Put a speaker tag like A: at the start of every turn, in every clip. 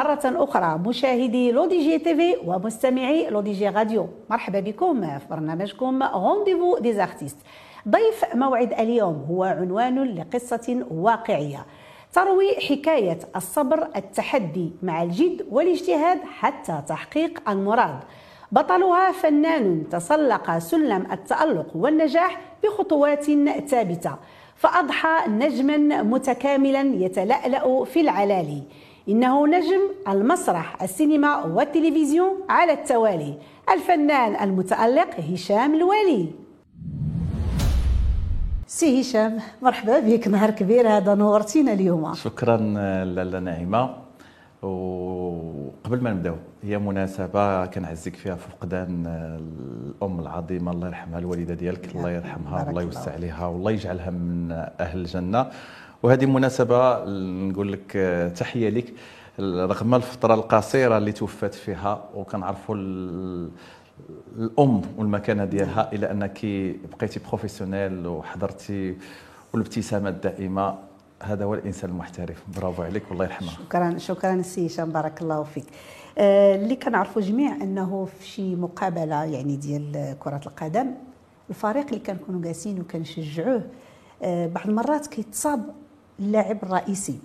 A: مرة أخرى مشاهدي LODJ TV ومستمعي LODJ Radio. مرحبا بكم في برنامجكم Rendez-vous des artistes ضيف موعد اليوم هو عنوان لقصة واقعية. تروي حكاية الصبر التحدي مع الجد والاجتهاد حتى تحقيق المراد. بطلها فنان تسلق سلم التألق والنجاح بخطوات ثابتة. فأضحى نجما متكاملا يتلألأ في العلالي. إنه نجم المسرح السينما والتلفزيون على التوالي الفنان المتألق هشام الوالي. سي هشام مرحبا بك نهار كبير هذا نورتينا اليوم.
B: شكرا لاله نعيمة. وقبل ما نبداو هي مناسبة كنعزك فيها في فقدان الأم العظيمة الله يرحمها الوالدة ديالك الله يرحمها والله يوسع عليها والله يجعلها من أهل الجنة. وهذه مناسبة نقول لك تحية لك. رغم الفترة القصيرة اللي توفات فيها وكنعرفوا الأم والمكانة ديالها إلى أنك بقيتي professionnel وحضرتي والابتسامة الدائمة هذا هو الإنسان المحترف. برافو عليك والله يرحمها.
A: شكرا شكرا سي هشام بارك الله فيك. آه اللي كنعرفوا جميع أنه في شي مقابلة يعني ديال كرة القدم الفريق اللي كنكونوا جالسين وكنشجعوه آه بعض المرات كيتصاب اللاعب الرئيسي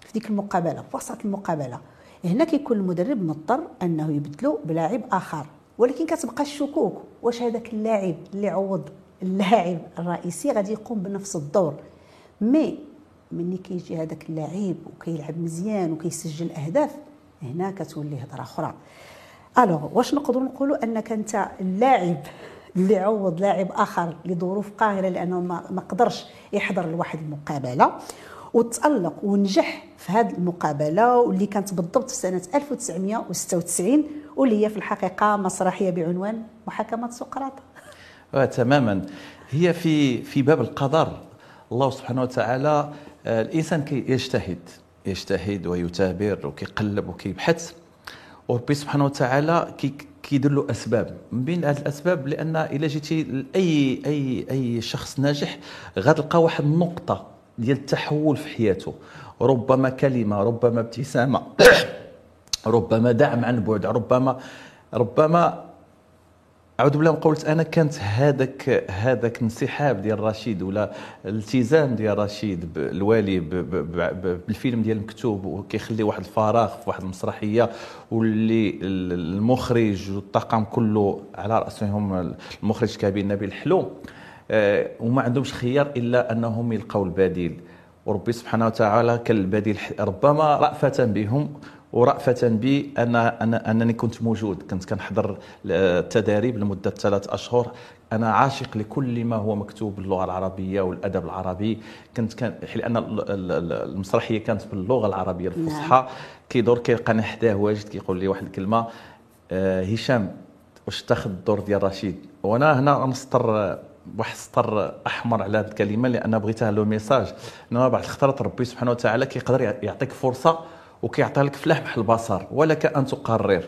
A: في ديك المقابلة في وسط المقابلة. هنا كيكون المدرب مضطر أنه يبدلو بلاعب آخر ولكن كتبقى الشكوك. واش هذاك اللاعب اللي عوض اللاعب الرئيسي غادي يقوم بنفس الدور؟ مي ملي كيجي هذاك اللاعب وكيلعب مزيان وكيسجل أهداف هنا كتولي هضرة أخرى. الوغ واش نقدروا نقولوا أنك أنت اللاعب اللي عوض لاعب آخر لظروف قاهرة لأنه ما قدرش يحضر لواحد المقابلة؟ وتألق ونجح في هذه المقابلة واللي كانت بالضبط في سنة 1996 واللي هي في الحقيقة مسرحية بعنوان محاكمة سقراط.
B: آه تماما. هي في في باب القدر. الله سبحانه وتعالى آه الإنسان يجتهد يجتهد ويثابر وكيقلب وكيبحث وربي سبحانه وتعالى كي كيدير له أسباب. من بين هذه الأسباب لأن إلا جيتي لأي أي أي شخص ناجح غتلقى واحد النقطة ديال التحول في حياته. ربما كلمة ربما ابتسامة ربما دعم عن بعد ربما ربما أعوذ بالله من قولت أنا كانت هذاك هذاك انسحاب ديال رشيد ولا الالتزام ديال رشيد الوالي بالفيلم ديال المكتوب وكيخلي واحد الفراغ في واحد المسرحية واللي المخرج والطاقم كله على رأسهم المخرج كبير نبيل حلو. وما عندهمش خيار إلا أنهم يلقاو البديل. وربي سبحانه وتعالى كان البديل ربما رأفة بهم ورأفة بي أنا, أنا أنني كنت موجود. كنت كنحضر التداريب لمدة ثلاث أشهر. أنا عاشق لكل ما هو مكتوب باللغة العربية والأدب العربي. كنت كان لأن المسرحية كانت باللغة العربية الفصحى. نعم. كيدور كيلقاني حداه واجد كيقول لي واحد الكلمة آه هشام واش تاخذ الدور ديال رشيد؟ وأنا هنا نسطر واحد السطر أحمر على هذه الكلمة لأن بغيتها لو ميساج. انما بعض الخطرات ربي سبحانه وتعالى كيقدر يعطيك فرصة وكيعطيها لك في لمح البصر ولك ان تقرر.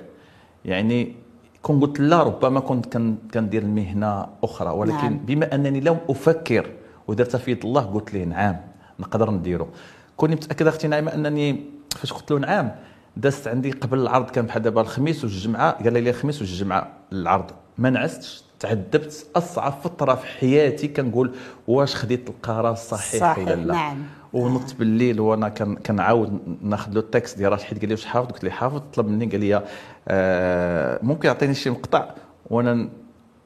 B: يعني كون قلت لا ربما كنت كندير المهنه أخرى ولكن نعم. بما أنني لم أفكر ودرت في يد الله قلت له نعم نقدر نديرو. كوني متأكد أختي نعيمة أنني فاش قلت له نعم دازت عندي قبل العرض كان بحال دابا الخميس والجمعة قال لي الخميس والجمعة العرض. ما نعستش تعذبت أصعب فترة في حياتي كنقول واش خديت القرار الصحيح
A: صحيح ولا لا. نعم.
B: ونضت بالليل وأنا كنعاود ناخذ له ال texte ديال رشيد قال لي واش حافظ؟ قلت له حافظ طلب مني قال لي آه ممكن يعطيني شي مقطع؟ وأنا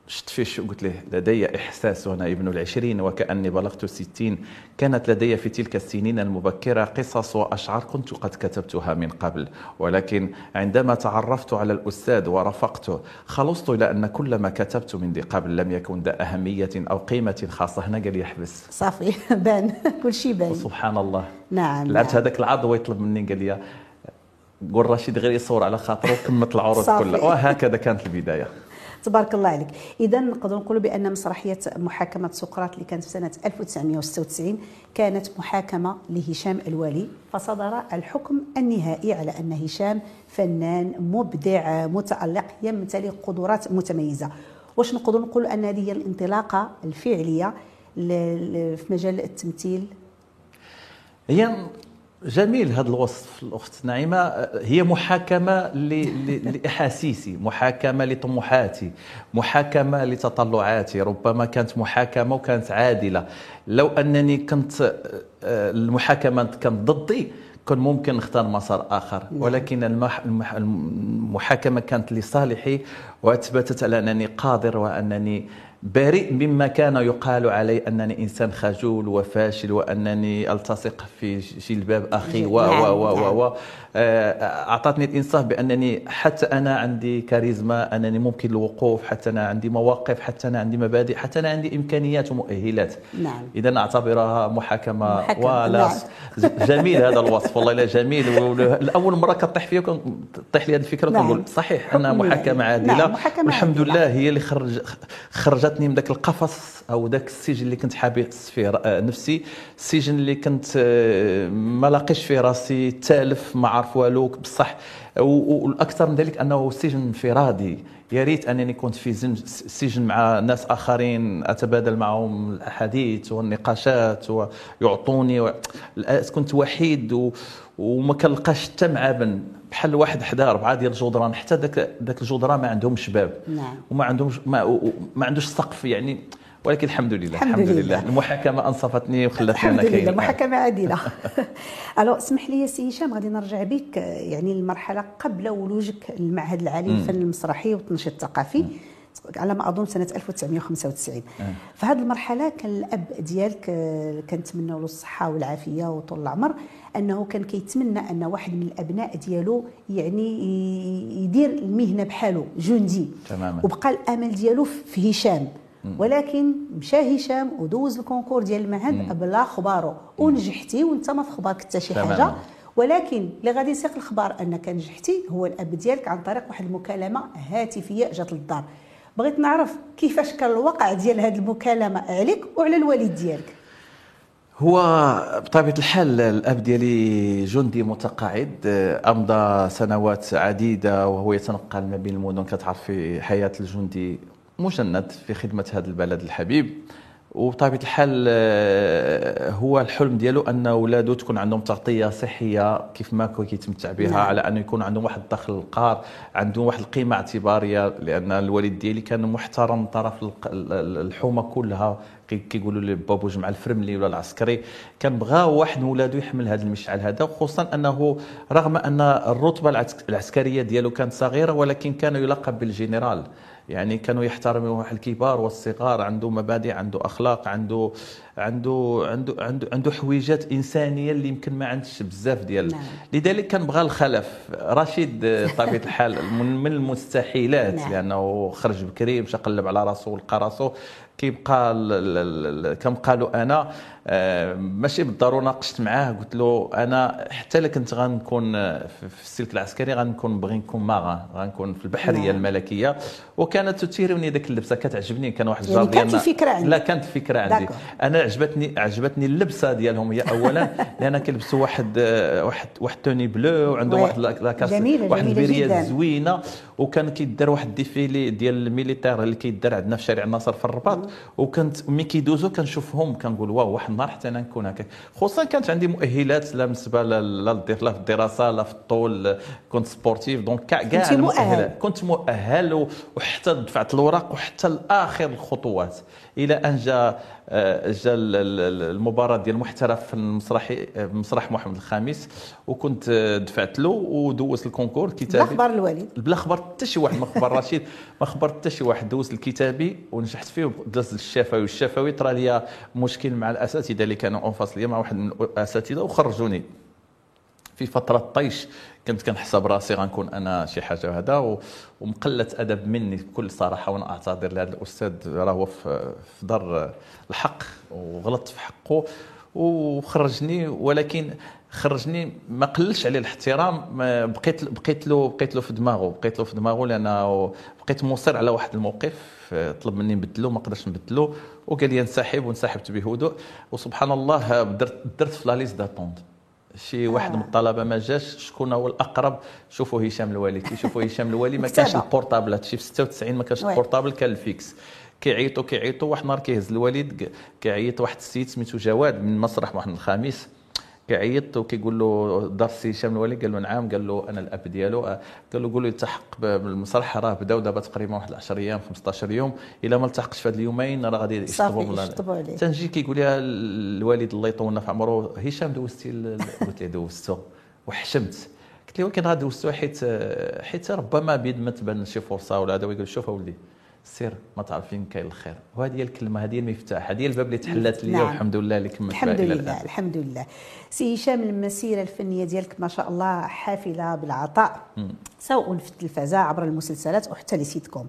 B: شت فيش قلت له؟ لدي إحساس وأنا ابن العشرين وكأني بلغت الستين كانت لدي في تلك السنين المبكرة قصص وأشعار كنت قد كتبتها من قبل. ولكن عندما تعرفت على الأستاذ ورافقته خلصت إلى أن كل ما كتبت من دي قبل لم يكن ذا أهمية أو قيمة خاصة. هنا قال يحبس.
A: صافي. بان. كل شيء بان.
B: سبحان الله.
A: نعم
B: لعبت نعم. هذاك العرض ويطلب مني قال لي قول رشيد غير يصور على خاطره وكملت العروض كلها. وهكذا كانت البداية.
A: تبارك الله عليك. إذا نقدر نقولوا بأن مسرحية محاكمة سقراط اللي كانت في سنة 1996 كانت محاكمة لهشام الوالي فصدر الحكم النهائي على أن هشام فنان مبدع متألق يمتلك قدرات متميزة. واش نقدر نقولوا أن هذه هي الانطلاقة الفعلية في مجال التمثيل؟
B: هي جميل هذا الوصف الأخت نعيمة. هي محاكمة لإحاسيسي محاكمة لطموحاتي محاكمة لتطلعاتي. ربما كانت محاكمة وكانت عادلة. لو أنني كنت المحاكمة كانت ضدي كان ممكن نختار مسار آخر. نعم. ولكن المحاكمة كانت لصالحي وأثبتت على أنني قادر وأنني بريء مما كان يقال علي أنني إنسان خجول وفاشل وأنني ألتصق في جلباب أخي و و و و آه، أعطتني الإنصاف بأنني حتى أنا عندي كاريزما أنني ممكن الوقوف حتى أنا عندي مواقف حتى أنا عندي مبادئ حتى أنا عندي إمكانيات ومؤهلات
A: نعم
B: إذا أعتبرها محاكمة. ولا نعم. جميل هذا الوصف والله لا جميل الأول مرة كطيح فيا طيح لي هذه الفكرة نعم. صحيح انها محاكمة عادلة نعم. محاكمة الحمد عادلة. لله هي اللي خرج خرجتني من ذاك القفص أو ذاك السجن اللي كنت حابس فيه نفسي. السجن اللي كنت آه، ما لاقيش فيه راسي تالف مع عارف والو بصح. والأكثر من ذلك أنه سجن انفرادي. يا ريت أنني كنت في سجن مع ناس آخرين أتبادل معهم الحديث والنقاشات ويعطوني و... كنت وحيد و... وما كنلقاش حتى معابن بحال واحد حدا اربعه ديال الجدران حتى ذاك ذاك الجدران ما عندهمش باب.
A: نعم.
B: وما عندهمش ما, ما عندوش سقف يعني ولكن الحمد لله
A: الحمد, الحمد لله.
B: لله. المحاكمة أنصفتني وخلتني
A: أنا كاين الحمد لله المحاكمة عادلة. ألو اسمح لي سي هشام غادي نرجع بك يعني المرحله قبل ولوجك المعهد العالي للفن المسرحي والتنشيط الثقافي. على ما أظن سنة 1995 فهذه المرحلة كان الأب ديالك كنتمنى له الصحة والعافية وطول العمر أنه كان كيتمنى أن واحد من الأبناء ديالو يعني يدير المهنة بحاله جندي.
B: تماما.
A: وبقى الأمل ديالو في هشام. ولكن مشى هشام ودوز الكونكور ديال المعهد بلا خبارو ونجحتي وانت ما في خبارك حتى شي حاجة. ولكن اللي غادي يسيق الخبار أنك نجحتي هو الأب ديالك عن طريق واحد المكالمة هاتفية جات للدار. بغيت نعرف كيفاش كان الواقع ديال هذه المكالمة عليك وعلى الوالد ديالك.
B: هو بطبيعة الحال الأب ديالي جندي متقاعد أمضى سنوات عديدة وهو يتنقل ما بين المدن كتعرف في حياة الجندي مجند في خدمة هذا البلد الحبيب. وبطبيعه الحال آه، هو الحلم ديالو أن اولاده تكون عندهم تغطية صحية كيف ما كيتمتع بها نعم. على أنه يكون عندهم واحد الدخل القار عندهم واحد القيمة اعتبارية لأن الوالد ديالي كان محترم من طرف الحومة كلها. كيقولوا لي بابو جمع الفرملي ولا العسكري. كان بغى واحد من ولادو يحمل هذا المشعل هذا خصوصا أنه رغم أن الرتبة العسكرية ديالو كانت صغيرة ولكن كان يلقب بالجنرال. يعني كانوا يحترموا الكبار والصغار عنده مبادئ عنده أخلاق عنده عنده عنده عنده عنده حويجات إنسانية اللي يمكن ما عندش بزاف ديال. نعم. لذلك كان بغى الخلف. رشيد بطبيعه الحال من المستحيلات نعم. لأنه خرج بكري مشى قلب على راسه ولقى راسه. كيبقى كم قالوا أنا. آه، ماشي بالضرورة ناقشت معاه قلت له أنا حتى الا كنت غنكون في السلك العسكري غنكون بغي نكون ماغا غنكون في البحرية نعم. الملكية. وكانت تثيرني ذاك اللبسة كتعجبني كان واحد
A: الجار يعني كانت الفكرة عندي.
B: لا كانت الفكرة عندي. أنا عجبتني عجبتني اللبسة ديالهم. هي اولا لأن كيلبسوا واحد آه، واحد واحد توني بلو وعندهم واحد لاكاس واحد ال ferié زوينة. وكان كيدار واحد ال défilé ديال les militaires اللي كيدار عندنا في شارع الناصر في الرباط. وكنت ملي كيدوزو كنشوفهم كنقول واو واحد النهار حتى أنا نكون هكا خصوصا كانت عندي مؤهلات لا بالنسبة لا في الدراسة لا في الطول كنت sportif donc كاع
A: المؤهلات.
B: كنت مؤهل وحتى دفعت الوراق وحتى لآخر الخطوات. إلى أن جاء آه، جا المباراة ديال المحترف في المسرحي مسرح محمد الخامس. وكنت دفعت له ودوز ال concours.
A: كتابي بلا خبر الوالد
B: بلا خبر حتى شي واحد ما خبر رشيد ما خبر حتى شي واحد دوز الكتابي ونجحت فيه ودز الشفوي والشفوي طرا لي مشكل مع الأساتذة اللي كانوا en face ليا مع واحد من الأساتذة وخرجوني. في فترة طيش كنت كنحسب راسي غنكون أنا شي حاجة هذا ومقلة أدب مني بكل صراحة وأنا أعتذر لهذا الأستاذ راه هو في دار الحق وغلطت في حقه وخرجني ولكن خرجني ما قللش عليه الاحترام بقيت بقيت له بقيت له في دماغه بقيت له في دماغه لأنه بقيت مصر على واحد الموقف طلب مني نبدلو ما قدرتش نبدلو وقال لي انسحب وانسحبت بهدوء وسبحان الله درت درت في la liste d'attente. شي واحد من الطلبه ما جاش شكون هو الأقرب؟ شوفوا هشام الوالي كيشوفوا هشام الوالي ما كانش ال portable هادشي في 96 ما كانش ال portable كان ال fixe. كيعيطوا كيعيطوا واحد النهار كيهز الوالد كيعيط واحد السيد سميتو جواد من مسرح محمد الخامس كيعيط وكيقول له دار السي هشام الولي قال له نعم. قال له أنا الأب ديالو. قال له قول له يلتحق بالمسرح راه بداو دابا تقريبا واحد 10 أيام 15 يوم. إلا ما التحقش في هاد اليومين راه غادي
A: يشطبوا عليه.
B: تنجي كيقول لها الوالد الله يطول في عمره هشام دوزتي قلت له دوزته وحشمت. قلت له ولكن غادوزتو حيت حيت ربما بيد ما تبان شي فرصة ولا هذا ويقول شوف اولدي سير ما تعرف فين كاين الخير. وهذه هي الكلمة هذه هي المفتاح هذه الباب اللي تحلات لي نعم. والحمد لله اللي كملت
A: الحمد لله الآن. الحمد لله. سي هشام المسيرة الفنية ديالك ما شاء الله حافلة بالعطاء سواء في التلفزه عبر المسلسلات أو حتى les sitcoms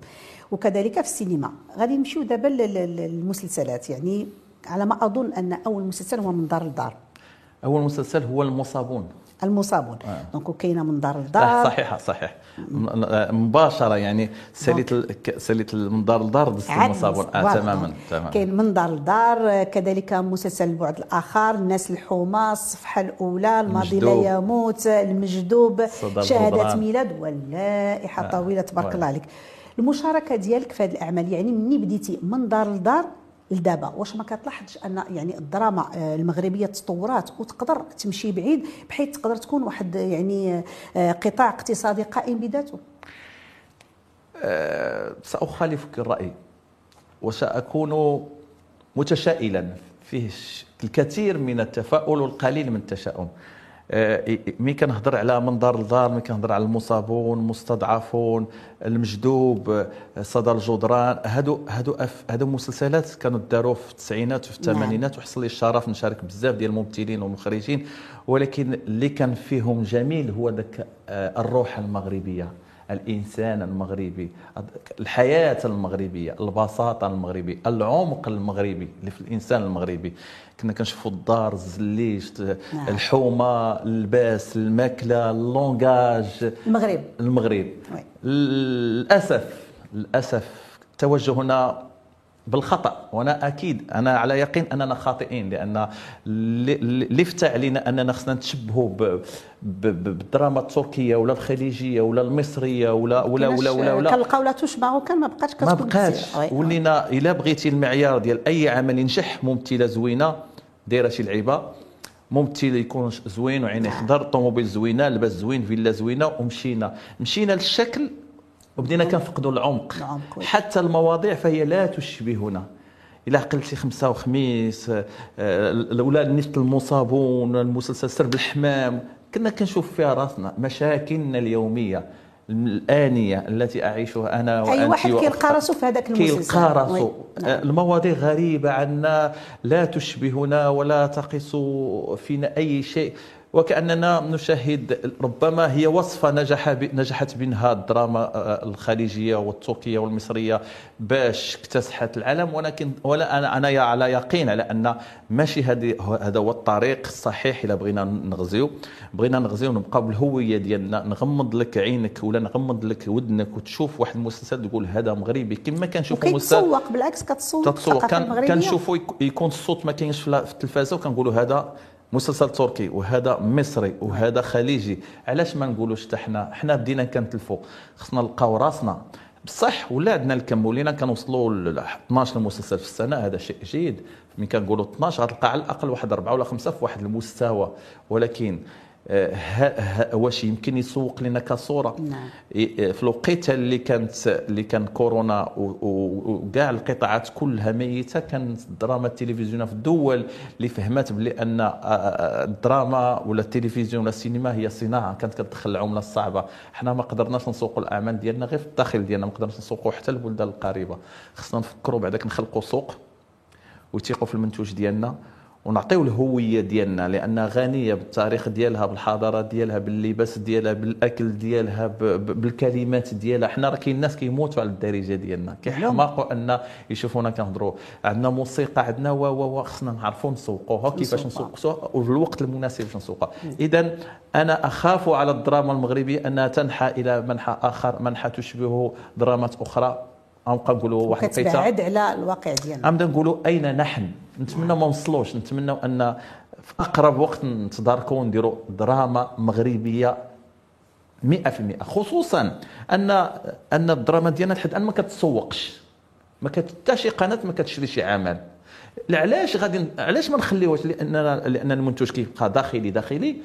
A: وكذلك في السينما. غادي نمشيو دابا للمسلسلات. يعني على ما أظن أن أول مسلسل هو من دار لدار.
B: أول مسلسل هو المصابون.
A: المصابون. آه. donc كاينة من دار لدار.
B: صحيح صحيح مباشرة يعني ساليت ساليت من دار لدار دزت المصابون. آه تماما
A: تماما. كاين من دار لدار كذلك مسلسل البعد الآخر الناس الحومه الصفحة الأولى الماضي لا يموت المجدوب شهادة ميلاد واللائحة آه. طويلة تبارك الله عليك. المشاركة ديالك في هذه الأعمال يعني مني بديتي من دار لدار لدابا. واش ما كتلاحظش أن يعني الدراما آه، المغربية تطورات وتقدر تمشي بعيد بحيث تقدر تكون واحد يعني آه، قطاع اقتصادي قائم بذاته؟
B: سأخالفك الرأي وسأكون متشائلا. فيه الكثير من التفاؤل والقليل من التشاؤم. آه، مي كنهضر على منظر الدار مي كنهضر على المصابون المستضعفون المجدوب آه، صدى الجدران هادو هادو هادو مسلسلات كانوا داروا في التسعينات وفي نعم. الثمانينات. وحصل لي الشرف نشارك بزاف ديال الممثلين والمخرجين ولكن اللي كان فيهم جميل هو ذاك آه، الروح المغربية الإنسان المغربي الحياة المغربية البساطة المغربية العمق المغربي اللي في الإنسان المغربي. كنا كنشوفوا الدار الزليج نعم. الحومة اللباس الماكلة اللونغاج.
A: المغرب.
B: المغرب. للأسف للأسف توجهنا بالخطأ. وأنا أكيد أنا على يقين أننا خاطئين لأن اللي فتح علينا أننا خصنا نتشبهوا بالدراما التركية ولا الخليجية ولا المصرية ولا ولا ولا ولا, ولا
A: كنلقاو لا تشبعوا كان ما بقاش
B: ما بقاش. ولينا إلا بغيتي المعيار ديال أي عمل ينجح ممثلة زوينة دايرة شي لعيبة ممثل يكون زوين وعينيه خضر طوموبيل زوينة لباس زوين فيلا زوينة ومشينا. مشينا للشكل وبدينا كنفقدوا العمق. حتى المواضيع فهي لا تشبهنا. الا قلتي خمسة وخميس آه، ولا نيت المصابون المسلسل سرب الحمام. كنا كنشوف فيها راسنا مشاكلنا اليومية الآنية التي أعيشها أنا وأنت
A: أي واحد كيلقى راسو في هذاك المسلسل.
B: كيلقى راسو نعم. المواضيع غريبة عنا لا تشبهنا ولا تقص فينا أي شيء. وكأننا نشاهد ربما هي وصفه نجح نجحت منها الدراما آه، الخليجية والتركية والمصرية باش اكتسحت العالم. ولكن ولا أنا أنا على يقين على أن ماشي هذا هو الطريق الصحيح. الا بغينا نغزيو. بغينا نغزيو نبقى بالهوية ديالنا. نغمض لك عينك ولا نغمض لك ودنك وتشوف واحد المسلسل تقول هذا مغربي. كما كنشوفوا
A: مسلسل كيتسوق بالعكس كتسوق
B: تتسوق كنشوفوا يكون الصوت ما كاينش في التلفازة وكنقولوا هذا مسلسل تركي وهذا مصري وهذا خليجي. علاش ما نقولوش حتى حنا؟ حنا بدينا كنتلفوا خصنا نلقاو راسنا. بصح ولا عندنا الكم ولينا كنوصلوا ل 12 مسلسل في السنة هذا شيء جيد. ملي كنقولوا 12 غتلقى على الأقل واحد أربعة ولا خمسة في واحد المستوى. ولكن واش يمكن يسوق لنا كصورة. نعم. في الوقيته اللي كانت اللي كان كورونا وكاع القطاعات كلها ميتة كانت الدراما التلفزيونيه في الدول اللي فهمت بلي أن الدراما ولا التلفزيون ولا السينما هي صناعة كانت كتدخل العملة الصعبة. حنا ما قدرناش نسوقوا الأعمال ديالنا غير في الداخل ديالنا ما قدرناش نسوقوا حتى البلدان القريبة. خصنا نفكروا بعدك نخلقوا سوق ويثيقوا في المنتوج ديالنا. ونعطيو الهوية ديالنا لأنها غنية بالتاريخ ديالها بالحضارة ديالها باللباس ديالها بالأكل ديالها بالكلمات ديالها. حنا راه كاين ناس كيموتوا على الدارجة ديالنا. كيحماقوا أن يشوفونا كنهضروا عندنا موسيقى عندنا و و خصنا نعرفوا نسوقوها كيفاش نسوقوها وفي الوقت المناسب باش نسوقها. اذا أنا أخاف على الدراما المغربية أنها تنحى إلى منحى آخر منحى تشبه درامات أخرى. غنبقى نقولوا واحد
A: القيته كتبعد على الواقع ديالنا.
B: غنبدا نقولوا أين نحن؟ نتمنى ما نوصلوش. نتمنى أن في أقرب وقت نتداركوا ونديروا دراما مغربية 100% خصوصا ان أن الدراما ديالنا لحد الآن ما كتسوقش. ما كت حتى شي قناة ما كتشري شي عمل. علاش غادي علاش ما نخليوهاش؟ لاننا لأن المنتج كيبقى داخلي داخلي.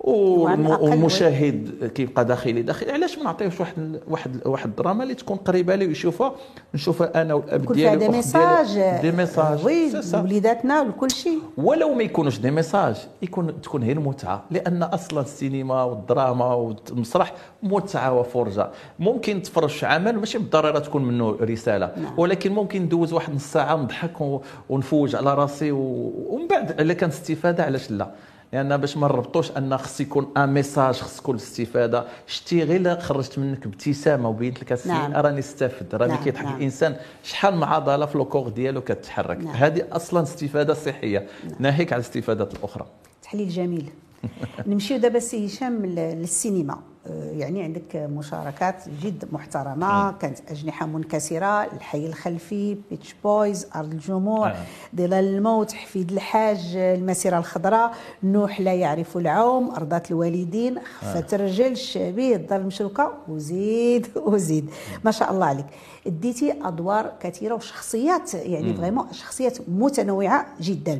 B: والمشاهد كيبقى داخلي داخلي. علاش ما نعطيوش واحد واحد واحد الدراما اللي تكون قريبة ليه ويشوفها؟ نشوفها أنا والاب ديالي des messages,
A: des
B: messages, oui.
A: لوليداتنا ولكل شيء.
B: ولو ما يكونوش des messages يكون تكون هي المتعه لأن أصلا السينما والدراما والمسرح متعة وفرجة. ممكن تفرج في عمل ماشي بالضرورة تكون منه رسالة
A: نعم.
B: ولكن ممكن ندوز واحد نص ساعة نضحك ونفوج على راسي ومن بعد إلا كانت استفادة علاش لا؟ لأن باش ما نربطوش أن خص يكون un message خص تكون استفادة. شتي غير خرجت منك ابتسامه وبينت لك السي
A: نعم.
B: راني استفد. راني
A: نعم،
B: كيضحك
A: نعم.
B: الإنسان. شحال من عضلة في le corps ديالو كتحرك؟
A: نعم.
B: هذه أصلا استفادة صحية. ناهيك على الاستفادات الأخرى.
A: تحليل جميل. نمشيو دابا سي هشام للسينما. آه، يعني عندك مشاركات جد محترمة. كانت أجنحة منكسرة الحي الخلفي Beach Boys أرض الجموع
B: آه.
A: ظلال الموت حفيد الحاج المسيرة الخضراء نوح لا يعرف العوم رضاة الوالدين خفه الرجل الشعبي الدار المشروكه وزيد وزيد. ما شاء الله عليك. اديتي أدوار كثيرة وشخصيات يعني vraiment شخصيات متنوعة جدا.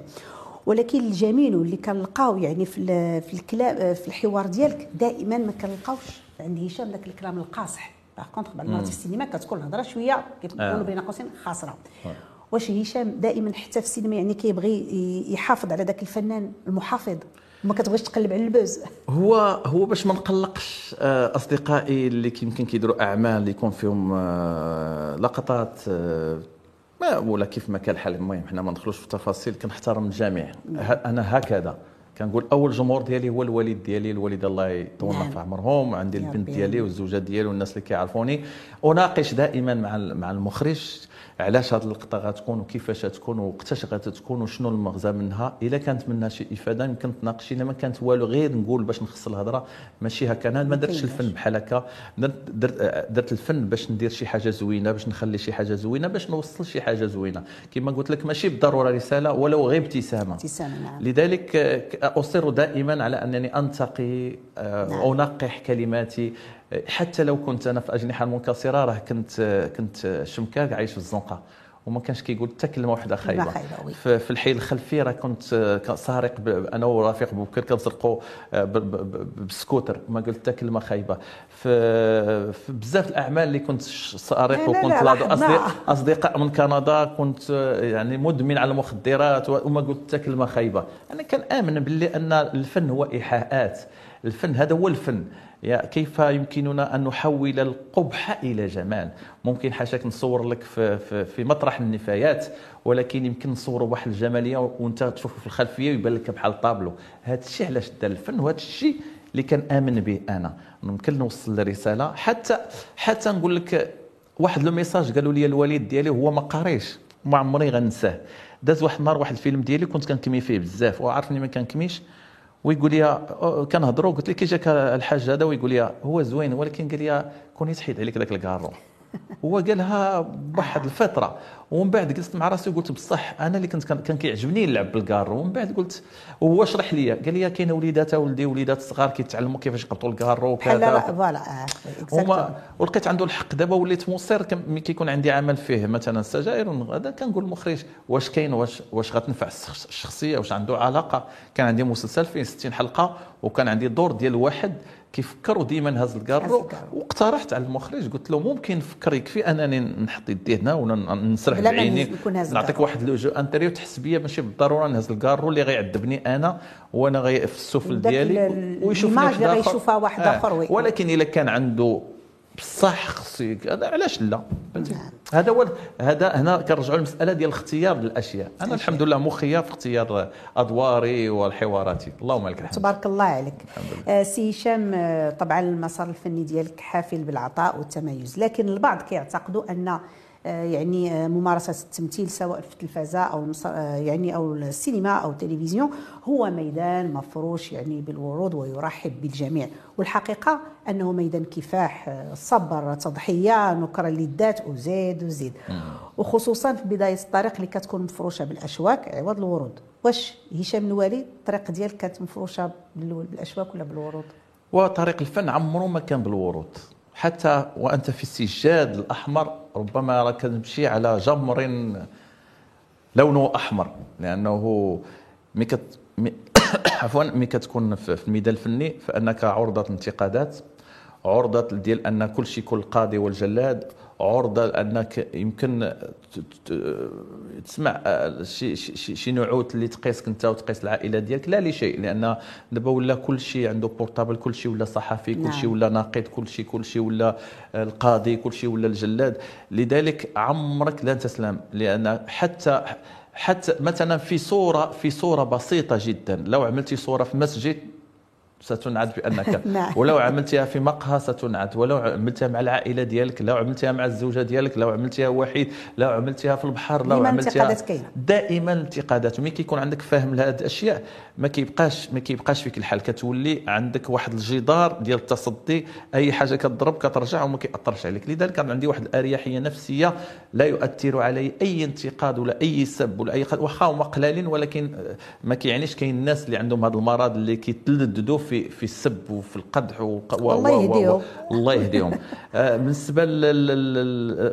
A: ولكن الجميل واللي كنلقاو يعني في في الكلام في الحوار ديالك دائما ما كنلقاوش عند هشام ذاك الكلام القاصح. باغ كونتخ بعض المرات في السينما كتكون الهضرة شوية كيف
B: آه.
A: نقولوا بين قوسين خاسرة. واش هشام دائما حتى في السينما يعني كيبغي يحافظ على ذاك الفنان المحافظ؟ وما كتبغيش تقلب على البوز.
B: هو هو باش ما نقلقش آه، أصدقائي اللي يمكن كيديروا أعمال اللي يكون فيهم آه، لقطات ما ولا كيف ما كان الحال المهم حنا ما ندخلوش في التفاصيل كنحترم الجميع ه- أنا هكذا كنقول أول جمهور ديالي هو الوالد ديالي الوالده الله يطول
A: نعم.
B: في عمرهم عندي البنت. ديالي والزوجة ديالي والناس اللي كيعرفوني أناقش دائما مع ال- مع المخرج علاش هذه اللقطه غتكون وكيفاش غتكون وقتاش غتكون وشنو المغزى منها؟ إلا كانت منها شي إفادة يمكن تناقش إلا ما كانت والو غير نقول باش نخص الهضرة ماشي هكا. أنا ما درتش. الفن بحال هكا. درت, درت, درت الفن باش ندير شي حاجة زوينة باش نخلي شي حاجة زوينة باش نوصل شي حاجة زوينة. كما قلت لك ماشي بالضرورة رسالة ولو غير ابتسامة.
A: ابتسامة نعم.
B: لذلك أصر دائما على أنني أنتقي آه،
A: نعم.
B: أنقح كلماتي حتى لو كنت أنا في أجنحة المنكسره راه كنت كنت شمكاك عايش في الزنقة. وما كانش كيقول حتى كلمة واحدة
A: خايبة.
B: في الحي الخلفي راه كنت سارق أنا ورفيق بوكر كنسرقوا آه، بالسكوتر ما قلت حتى كلمة خايبة. في, بزاف الأعمال اللي كنت سارق وكنت. أصدق- أصدقاء من كندا كنت آه، يعني مدمن على المخدرات وما قلت حتى كلمة خايبة. أنا كان آمن باللي أن الفن هو إيحاءات. الفن هذا هو الفن. يا كيف يمكننا أن نحول القبح إلى جمال؟ ممكن حاشاك نصور لك في, في, في مطرح النفايات ولكن يمكن نصوروا واحد الجمالية وأنت تشوفه في الخلفية ويبان لك بحال طابلو. هذا الشيء علاش دار الفن؟ وهذا الشيء اللي كان آمن به أنا. ممكن نوصل الرساله حتى حتى نقول لك واحد le message قالوا لي الوالد ديالي هو ما قاريش ما عمري غنساه. داز واحد النهار واحد الفيلم ديالي كنت كنكمي فيه بزاف وعارفني ما كنكميش؟ ويقول لي كنهضروا قلت له كي جاك الحاج هذا ويقول لي هو زوين ولكن قال لي كوني تحيد عليك ذاك الكارو هو قالها بواحد الفترة ومن بعد جلست مع راسي وقلت بصح أنا اللي كنت كان كيعجبني نلعب بالكارو ومن بعد قلت وهو شرح لي. قال لي كاين وليدات ولدي وليدات صغار كيتعلموا كيفاش يقبطوا الكارو وكذا
A: لا voilà آه،
B: هما
A: exactement.
B: ولقيت عنده الحق. دابا وليت مصر كم- ملي كيكون عندي عمل فيه مثلا السجاير هذا كنقول للمخرج واش كاين؟ واش واش غتنفع الشخص- الشخصية؟ واش عنده علاقة؟ كان عندي مسلسل فيه 60 حلقة وكان عندي دور ديال واحد كيفكر وديما الكارو
A: الكارو.
B: واقترحت على المخرج قلت له ممكن نفكر يكفي أنني نحط يدي هنا ونسرح
A: بلا ما نكون هاز
B: نعطيك. واحد le jeu intérieur تحس بيا ماشي بالضرورة نهز الكارو اللي غيعذبني أنا وأنا غي في السفل ديالي
A: ال-
B: ويشوفني واحد.
A: غيشوفها واحد آخر، وي.
B: ولكن إلا كان عنده بصح خصو هذا علاش لا؟ فهمتي؟ هذا هو هذا هنا كنرجعوا للمسألة ديال الاختيار للاشياء أنا الحمد لله مخير في اختيار أدواري وحواراتي اللهم لك الحمد.
A: تبارك الله عليك. آه، سي هشام آه، طبعا المسار الفني ديالك حافل بالعطاء والتميز لكن البعض كيعتقدوا أن آه، يعني آه، ممارسة التمثيل سواء في التلفزه أو آه، يعني أو السينما أو التلفزيون هو ميدان مفروش يعني بالورود ويرحب بالجميع. والحقيقة أنه ميدان كفاح آه، صبر تضحية نكره للذات وزيد وزيد. وخصوصا في بداية الطريق اللي كتكون مفروشة بالأشواك عوض الورود. واش هشام الوالي الطريق ديالك كانت مفروشة بال- بالأشواك ولا بالورود؟
B: وطريق الفن عمره ما كان بالورود. حتى وأنت في السجاد الأحمر ربما راك تمشي على جمر لونه أحمر لأنه مي كت عفوا مي كتكون في الميدان الفني فأنك عرضة الانتقادات عرضة ديال أن كل شيء كل قاضي والجلاد عرضة لأنك يمكن تسمع آه، شي شي شي نعوت اللي تقيسك أنت وتقيس العائلة ديالك. لا لشيء لأن دابا ولا كل شيء عنده portable كل شيء ولا صحفي كل شيء نعم. ولا ناقد كل شيء كل شيء ولا القاضي كل شيء ولا الجلاد. لذلك عمرك لن تسلم لأن حتى حتى مثلا في صورة في صورة بسيطة جدا. لو عملتي صورة في مسجد ستنعد بأنك. نعم. ولو عملتها في مقهى ستنعد. ولو عملتها مع العائلة ديالك لو عملتها مع الزوجة ديالك لو عملتها وحيد لو عملتها في البحر لو عملتها دائما الانتقادات وملي كيكون عندك فهم لهذه الأشياء ما كيبقاش ما كيبقاش فيك الحال. كتولي عندك واحد الجدار ديال التصدي أي حاجة كتضرب كترجع وما كيأثرش عليك. لذلك كان عندي واحد الأريحية نفسية لا يؤثر علي أي انتقاد ولا أي سب ولا أي واخا هما قلالين ولكن ما كيعنيش كاين الناس اللي عندهم هذا المرض اللي كيتلددوا في في السب وفي القدح و
A: الله يهديهم.
B: الله يهديهم. بالنسبة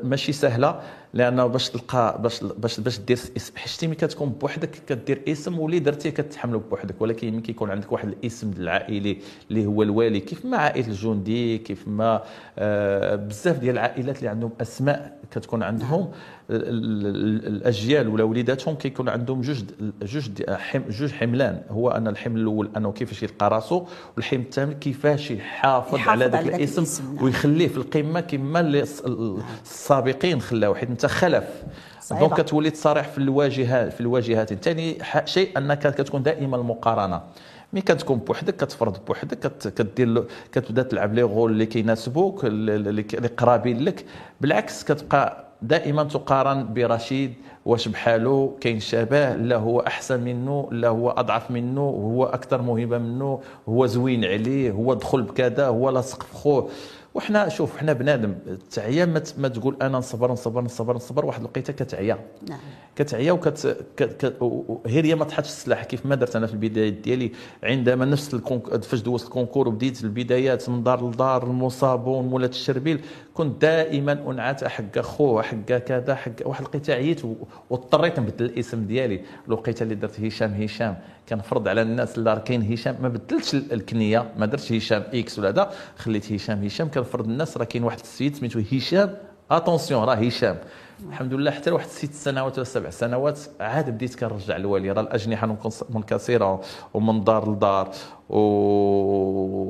B: ماشي سهلة لأنه باش تلقى باش باش باش دير اسم. حيت ملي كتكون بوحدك كدير اسم واللي درتيه كتحمله بوحدك. ولكن ملي كيكون عندك واحد الاسم العائلي اللي هو الوالي. كيف ما عائلة الجندي كيف ما آه بزاف ديال العائلات اللي عندهم أسماء كتكون عندهم. الأجيال ولا وليداتهم كيكون عندهم جوج جوج جوج حملان. هو أن الحمل الأول أنه كيفاش يلقى راسو والحمل الثاني كيفاش يحافظ, يحافظ على ذاك الاسم, نعم. ويخليه في القمة كما اللي السابقين خلاو حيت انت خلف. دونك كتولي تصارح في الواجهات في الواجهات. ثاني شيء أنك كتكون دائما المقارنة. مي كتكون بوحدك كتفرض بوحدك كدير كتبدا تلعب لي غول اللي كيناسبوك اللي قرابين لك. بالعكس كتبقى دائما تقارن برشيد واش بحاله كاين شبه لا هو أحسن منه لا هو أضعف منه هو أكثر موهبة منه هو زوين عليه هو دخل بكذا هو لاصق في خوه. وحنا شوف حنا بنادم تعيا ما تقول أنا نصبر نصبر نصبر نصبر واحد الوقيتة كتعيا. نعم. كتعيا وكت كت هي ما تحطش السلاح كيف ما درت أنا في البدايات ديالي عندما نفس الconc- فاش دوزت ال concours وبديت البدايات من دار لدار المصابون مولات الشربيل كنت دائما أنعت حق خو حق كذا حق واحد الوقيتة عييت واضطريت نبدل الاسم ديالي. الوقيتة اللي درت هشام هشام. كنفرض على الناس راه كاين هشام. ما بدلتش الكنية ما درتش هشام X ولا هذا خليت هشام هشام. كنفرض الناس راه كاين واحد السيد سميتو هشام. attention راه هشام. الحمد لله حتى لواحد ست سنوات ولا سبع سنوات عاد بديت كنرجع الوالي راه الأجنحة منكسره ومن دار لدار.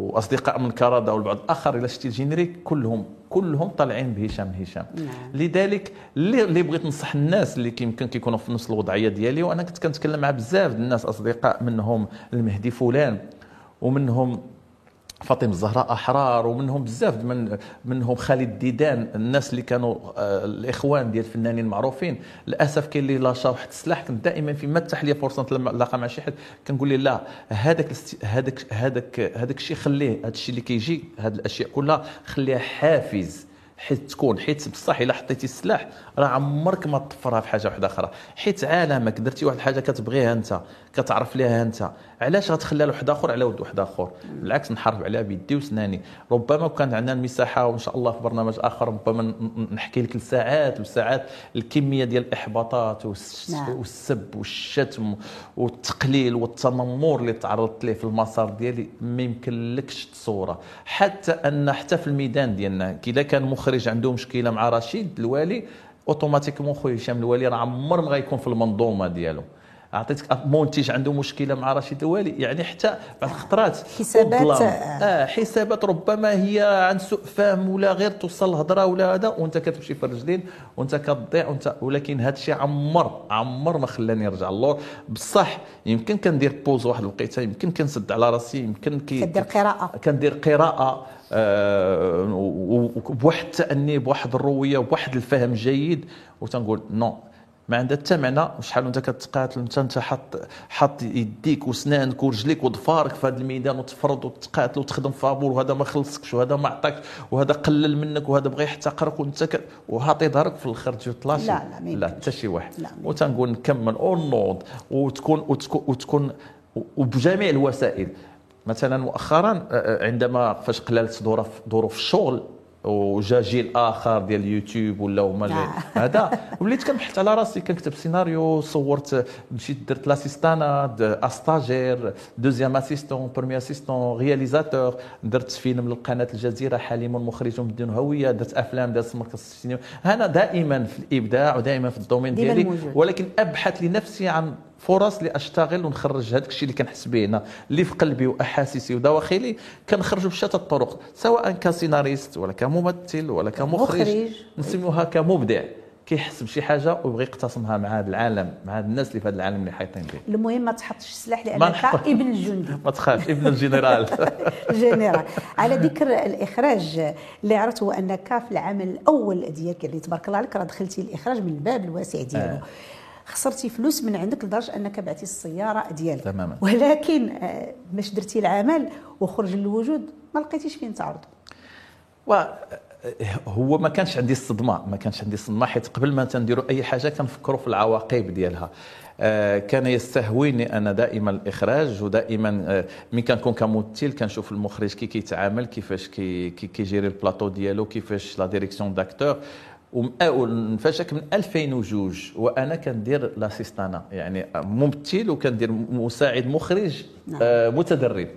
B: واصدقاء من كندا والبعض الآخر إلى شتي ال générique كلهم كلهم طالعين بهشام هشام. نعم. لذلك اللي بغيت ننصح الناس اللي يمكن كيكونوا في نفس الوضعية ديالي وأنا كنت كنتكلم مع بزاف الناس أصدقاء منهم المهدي فلان ومنهم فاطمة الزهراء أحرار ومنهم بزاف من منهم خالد ديدان الناس اللي كانوا آه، الإخوان ديال الفنانين المعروفين. للأسف كاين اللي لاشا واحد السلاح كنت دائما في ما لي فرصة نتلاقى مع شي حد كنقول له لا هذاك هذاك هذاك هذاك الشيء خليه هذا الشيء اللي كيجي هذه الأشياء كلها خليها حافز حيت تكون حيت بصح إلا حطيتي السلاح راه عمرك ما تطفرها في حاجة واحدة أخرى. حيت عالمك درتي واحد الحاجة كتبغيها أنت. كتعرف ليها انت. علاش غتخليها لواحد آخر؟ على ود واحد آخر. بالعكس نحارب عليها بيدي وسناني ربما كانت عندنا المساحة وإن شاء الله في برنامج آخر ربما نحكي لك الساعات والساعات الكمية ديال الإحباطات نعم. والسب والشتم والتقليل والتنمر اللي تعرضت ليه في المسار ديالي ما يمكن لكش تصوره حتى أن حتى في الميدان ديالنا كي كان مخرج عنده مشكلة مع رشيد الوالي automatiquement خويا هشام الوالي راه عمر ما غيكون في المنظومة ديالو. عطيتك منتج عنده مشكلة مع رشيد الوالي. يعني حتى بعض الخطرات.
A: حسابات
B: آه. حسابات ربما هي عن سوء فهم ولا غير توصل الهضرة ولا هذا. وأنت كتمشي في الرجلين وأنت كتضيع وانت ولكن هذا الشيء عمر عمر ما خلاني نرجع اللور بصح يمكن كندير pause واحد الوقيته يمكن كنسد على راسي يمكن
A: كي كدير قراءة.
B: كندير قراءة. آه وبواحد التاني بواحد الرويه بواحد الفهم جيد. وتنقول نو. ما عندها حتى معنى شحال وانت كتقاتل انت انت حط حط يديك وسنانك ورجليك وظفارك في هذا الميدان وتفرض وتقاتل وتخدم فابور وهذا ما خلصكش وهذا ما عطاكش وهذا قلل منك وهذا بغى يحتقرك وانت ك... وهاطي ظهرك في الآخر تجي طلاشي
A: لا
B: لا لا حتى شي واحد. وتنقول نكمل ونوض وتكون وتكون, وتكون وبجميع الوسائل. مثلا مؤخرا عندما فاش قللت ظروف ظروف الشغل وجا جيل اخر ديال اليوتيوب ولا هما. هذا وليت كنبحث على راسي كنكتب سيناريو صورت مشيت درت l'assistanat, stagiaire, deuxième assistant, premier assistant réalisateur درت فيلم للقناه الجزيرة حليم مخرج بدون هوية درت أفلام درت مركز السينما أنا دائما في الإبداع ودائما في ال
A: domaine
B: ديالي. ولكن أبحث لنفسي عن فرص لأشتغل ونخرج هذاك الشيء اللي كنحس به هنا اللي في قلبي وأحاسيسي ودواخلي كنخرجه بشتى الطرق سواء كسيناريست ولا كممثل ولا كمخرج
A: مخرج.
B: نسميوها كمبدع كيحس بشي حاجة ويبغي يقتسمها مع هذا العالم مع هاد الناس اللي في هذا العالم اللي حايطين به
A: المهم ما تحطش السلاح
B: لأنك.
A: ابن الجندي
B: ما تخاف ابن الجنرال
A: جنرال على ذكر الإخراج اللي عرفت هو أنك في العمل الأول ديالك اللي تبارك الله عليك راه دخلتي الإخراج من الباب الواسع ديالو
B: آه.
A: خسرتي فلوس من عندك لدرجة أنك بعتي السيارة ديالك.
B: تماماً.
A: ولكن آه، باش درتي العمل وخرج للوجود ما لقيتيش فين تعرضه
B: و هو ما كانش عندي الصدمة ما كانش عندي الصدمة حيت قبل ما تنديروا أي حاجة كنفكروا في العواقب ديالها. آه، كان يستهويني أنا دائما الإخراج ودائما آه، ملي كنكون كممثل كنشوف المخرج كي كيتعامل كيفاش كي كي- كي gérer ال plateau ديالو كيفاش la direction d'acteurs ونفاجئك من 2002 وأنا كندير لاسيستانا يعني ممثل وكندير مساعد مخرج
A: نعم.
B: آه، متدرب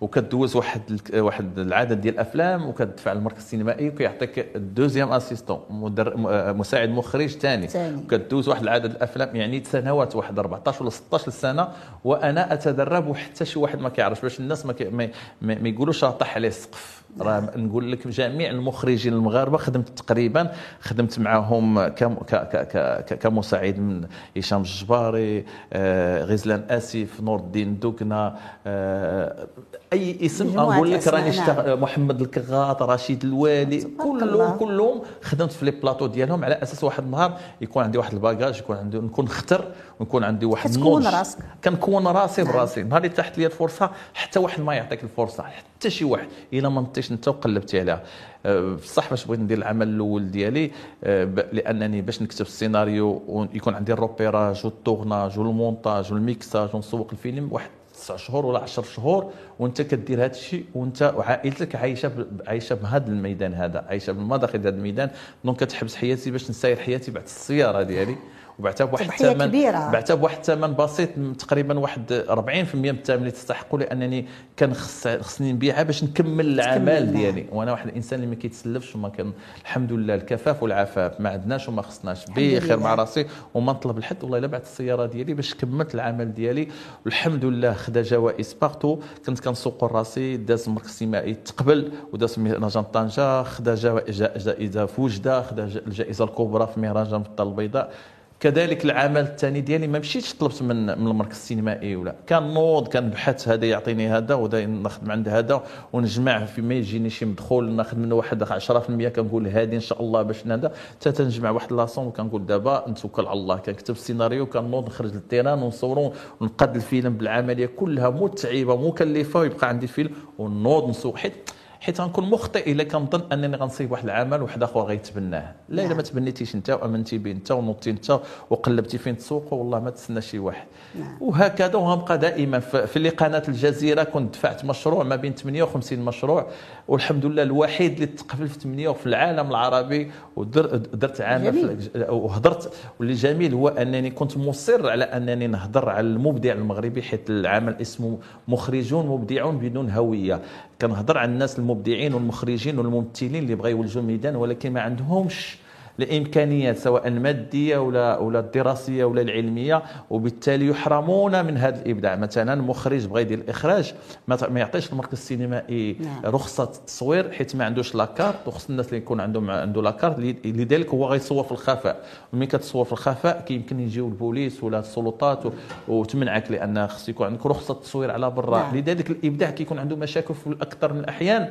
B: وكدوز واحد واحد العدد ديال الأفلام وكتدفع المركز السينمائي وكيعطيك دوزيام أسيستون مدر... آه، مساعد مخرج ثاني. وكدوز واحد العدد الأفلام يعني سنوات واحد 14 ولا 16 سنه وأنا أتدرب وحتى شي واحد ما كيعرفش باش الناس ما, كي... ما... ما يقولوش طاح عليه السقف راه نقول لك جميع المخرجين المغاربة خدمت تقريبا خدمت معهم كم... ك... ك... ك... كمساعد من هشام الجباري آه، غزلان آسف نور الدين دوكنا آه، أي اسم نقول لك راني
A: نعم.
B: محمد الكغاط رشيد الوالي. كلهم كلهم خدمت في لي بلاطو ديالهم على أساس واحد النهار يكون عندي واحد الباجاج يكون عندي نكون خطر ونكون عندي واحد النضج.
A: راسك.
B: كنكون راسي
A: نعم.
B: براسي نهار اللي تحت لي الفرصة حتى واحد ما يعطيك الفرصة حتى شي واحد إلا ما نطيش انت وقلبتي عليها أه، بصح باش بغيت ندير العمل الأول ديالي ب- لأنني باش نكتب السيناريو ويكون عندي ال repérage و tournage والمونتاج والميكساج ونسوق الفيلم واحد تسع شهور ولا 10 شهور وانت كدير هذا الشيء وانت وعائلتك عايشة عايشة بهذا الميدان هذا عايشة بالمداخل هذا الميدان. donc كتحبس حياتي باش نساير حياتي بعت السيارة ديالي. وبعتها بواحد الثمن. بعتها بواحد الثمن بسيط تقريبا واحد 40% من الثمن اللي تستحقه لأنني كان خص خصني نبيعها باش نكمل العمل. ديالي. وأنا واحد الإنسان اللي ما كيتسلفش وما كان الحمد لله الكفاف والعفاف ما عندناش وما خصناش. بخير مع. راسي وما نطلب لحد والله إلا بعت السيارة ديالي باش كملت العمل ديالي. والحمد لله خدا جوائز partout. كنت كنسوق راسي داز مركز سينمائي تقبل وداز مهرجان طنجة. خدا جائزة في وجده خدا الجائزة الكبرى في مهرجان في الدار البيضاء. كذلك العمل الثاني ديالي ما مشيتش طلبت من من المركز السينمائي ولا كان نوض كان بحث هذا يعطيني هذا وهذا نخدم عند هذا ونجمع فيما يجيني شي مدخول ناخذ منه واحد 10% كنقول هذه إن شاء الله باش هذا حتى تنجمع واحد لاصون وكنقول دابا نتوكل على الله. كنكتب السيناريو كنوض نخرج للتيران ونصورو ونقاد الفيلم بالعملية كلها متعبة مكلفة ويبقى عندي فيلم ونوض نسوق. حيت حيت غنكون مخطئ إلا كنظن أنني غنصيب واحد العمل واحد آخر غيتبناه. لا إلا
A: نعم.
B: ما تبنيتيش أنت وأمنتي به أنت ونوضتي أنت وقلبتي فين تسوق والله ما تسنى شي واحد.
A: نعم.
B: وهكذا وغنبقى دائما في اللي قناة الجزيرة كنت دفعت مشروع ما بين 58 مشروع والحمد لله الوحيد اللي تقبل في 8 في العالم العربي ودرت عام وهضرت واللي جميل هو أنني كنت مصر على أنني نهضر على المبدع المغربي حيت العمل اسمه مخرجون مبدعون بدون هوية. كنهضر على الناس المبدعين والمخرجين والممثلين اللي بغاو يولجوا الميدان ولكن ما عندهمش الامكانيات سواء الماديه ولا ولا الدراسيه ولا العلمية وبالتالي يحرمون من هذا الإبداع مثلا مخرج بغى يدير الإخراج ما يعطيش المركز السينمائي
A: نعم.
B: رخصة التصوير حيت ما عندوش لاكارت وخص الناس اللي يكون عندهم عنده لاكارت لذلك هو غيصور في الخفاء وملي كتصور في الخفاء كيمكن يجيو البوليس ولا السلطات وتمنعك لأن خص يكون عندك رخصة تصوير على برا
A: نعم.
B: لذلك الإبداع كيكون عنده مشاكل في أكثر من الأحيان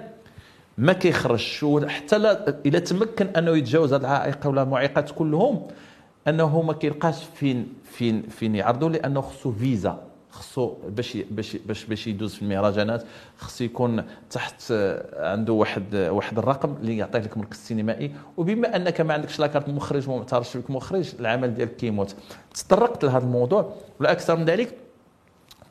B: ما كيخرجش حتى لا إلا تمكن أنه يتجاوز هذه العائق ولا المعيقات كلهم أنه ما كيلقاش فين فين فين يعرضوا لأنه خصو فيزا خصو باش باش باش باش يدوز في المهرجانات خصو يكون تحت آه، عنده واحد واحد الرقم اللي يعطيه لك مركز سينمائي وبما أنك ما عندكش لاكارت مخرج وما معترفش بك مخرج العمل ديالك كيموت. تطرقت لهذا الموضوع ولا أكثر من ذلك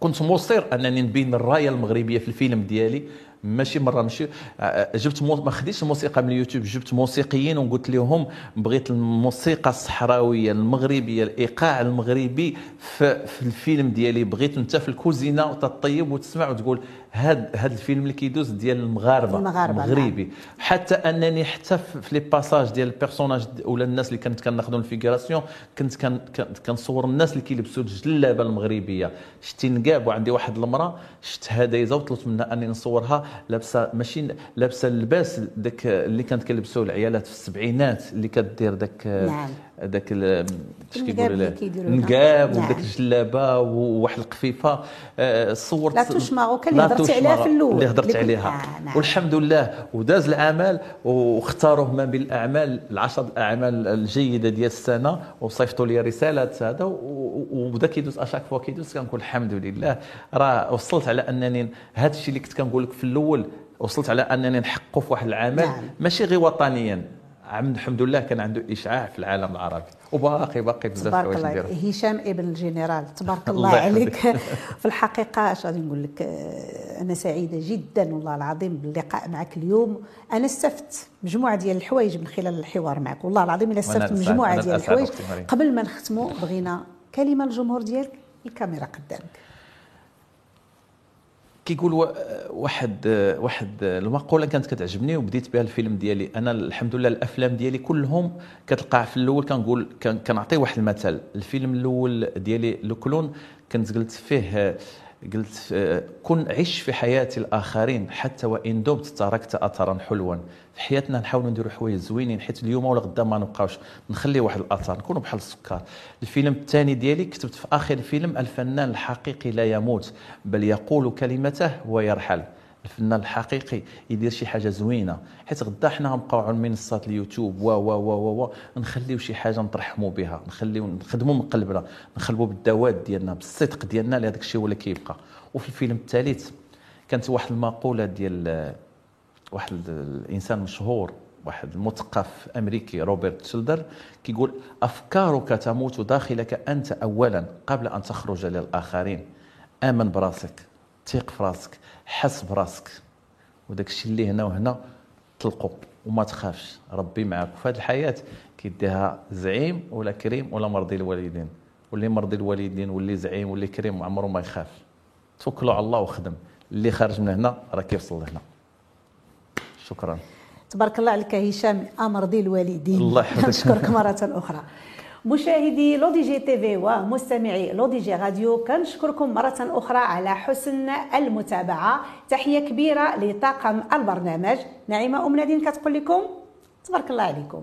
B: كنت مصر أنني نبين الراية المغربية في الفيلم ديالي. ماشي مرة ماشي. آه، جبت مو... ما خديتش الموسيقى من اليوتيوب جبت موسيقيين وقلت لهم بغيت الموسيقى الصحراوية المغربية الإيقاع المغربي في, في الفيلم ديالي. بغيت أنت في الكوزينة تطيب وتسمع وتقول هاد هاد الفيلم اللي كيدوز ديال المغاربة
A: المغاربة، نعم.
B: مغربي حتى أنني حتى في les passages ديال ال personnages ولا الناس اللي كنت كناخذوا ال figuration كنت كان- كان- كنصور الناس اللي كيلبسوا الجلابه المغربية. شتي نقاب وعندي واحد المرأة شت هدايزة وطلبت منها أني نصورها. لابسة ماشي لابسة اللباس داك اللي كانت كلبسوا العيالات في السبعينات اللي كدير داك
A: نعم.
B: داك ال- اش
A: النقاب
B: كيقولوا
A: اللي
B: له
A: كيديروا لها.
B: نقاب
A: نعم.
B: وداك الجلابه وواحد القفيفة آه، صورت
A: لا توش ماروكان اللي
B: توش
A: عليها في الأول.
B: اللي هضرت عليها
A: آه، نعم.
B: والحمد لله وداز العمل واختاروه ما بين الاعمال العشر الاعمال الجيدة ديال السنة وصيفطوا لي رساله هذا وبدا كيدوز à chaque fois كيدوز كنقول الحمد لله راه وصلت على أنني هذا الشيء اللي كنت كنقول لك في الأول وصلت على أنني نحققه في واحد العمل
A: نعم.
B: ماشي غير وطنيا عم الحمد لله كان عنده إشعاع في العالم العربي. وباقي باقي بزاف
A: تبارك الله هشام ابن الجنرال تبارك
B: الله.
A: عليك. في الحقيقة اش غادي نقول لك؟ آه، أنا سعيدة جدا والله العظيم باللقاء معك اليوم. أنا استفدت مجموعة ديال الحوايج من خلال الحوار معك. والله العظيم
B: إلا
A: استفدت
B: مجموعة
A: ديال الحوايج. قبل ما نختموا بغينا كلمة للجمهور ديالك الكاميرا قدامك.
B: كيقول وا- واحد واحد المقولة كانت كتعجبني وبديت بها الفيلم ديالي. أنا الحمد لله الأفلام ديالي كلهم كتلقى في الأول كنقول كنعطي واحد المثل. الفيلم الأول ديالي لو كلون كنت قلت فيه قلت آه، كن عش في حياة الآخرين حتى وإن دمت تركت اثرا حلوا. في حياتنا نحاولوا نديروا حوايج زوينين حيت اليوم ولا غدا ما نبقاوش. نخلي واحد الأثر نكونوا بحال السكر. الفيلم الثاني ديالي كتبت في آخر الفيلم الفنان الحقيقي لا يموت بل يقول كلمته ويرحل. الفنان الحقيقي يدير شي حاجة زوينة حيت غدا حنا غنبقاو على منصات اليوتيوب و و و و نخليو شي حاجة نترحموا بها نخليو نخدموا من قلبنا نخلبوا بالذوات ديالنا بالصدق ديالنا لهذاك الشيء هو اللي كيبقى. وفي الفيلم الثالث كانت واحد المقولة ديال واحد الإنسان مشهور واحد المثقف أمريكي روبرت تشلدر كيقول أفكارك تموت داخلك أنت اولا قبل أن تخرج للآخرين. آمن براسك. ثق في راسك حس براسك. وداك الشيء اللي هنا وهنا طلقوا وما تخافش. ربي معك وفي هذه الحياة كيديها زعيم ولا كريم ولا مرضي الوالدين. واللي مرضي الوالدين واللي زعيم واللي كريم عمره ما يخاف. توكلوا على الله وخدم. اللي خارج من هنا راه كيوصل لهنا. شكرا.
A: تبارك الله عليك هشام أمرضي الوالدين.
B: الله يحفظك.
A: نشكرك مرة أخرى. مشاهدي L'ODJ TV ومستمعي L'ODJ Radio كنشكركم مرة أخرى على حسن المتابعة. تحية كبيرة لطاقم البرنامج. نعيمة أم نادين كتقول لكم. تبارك الله عليكم.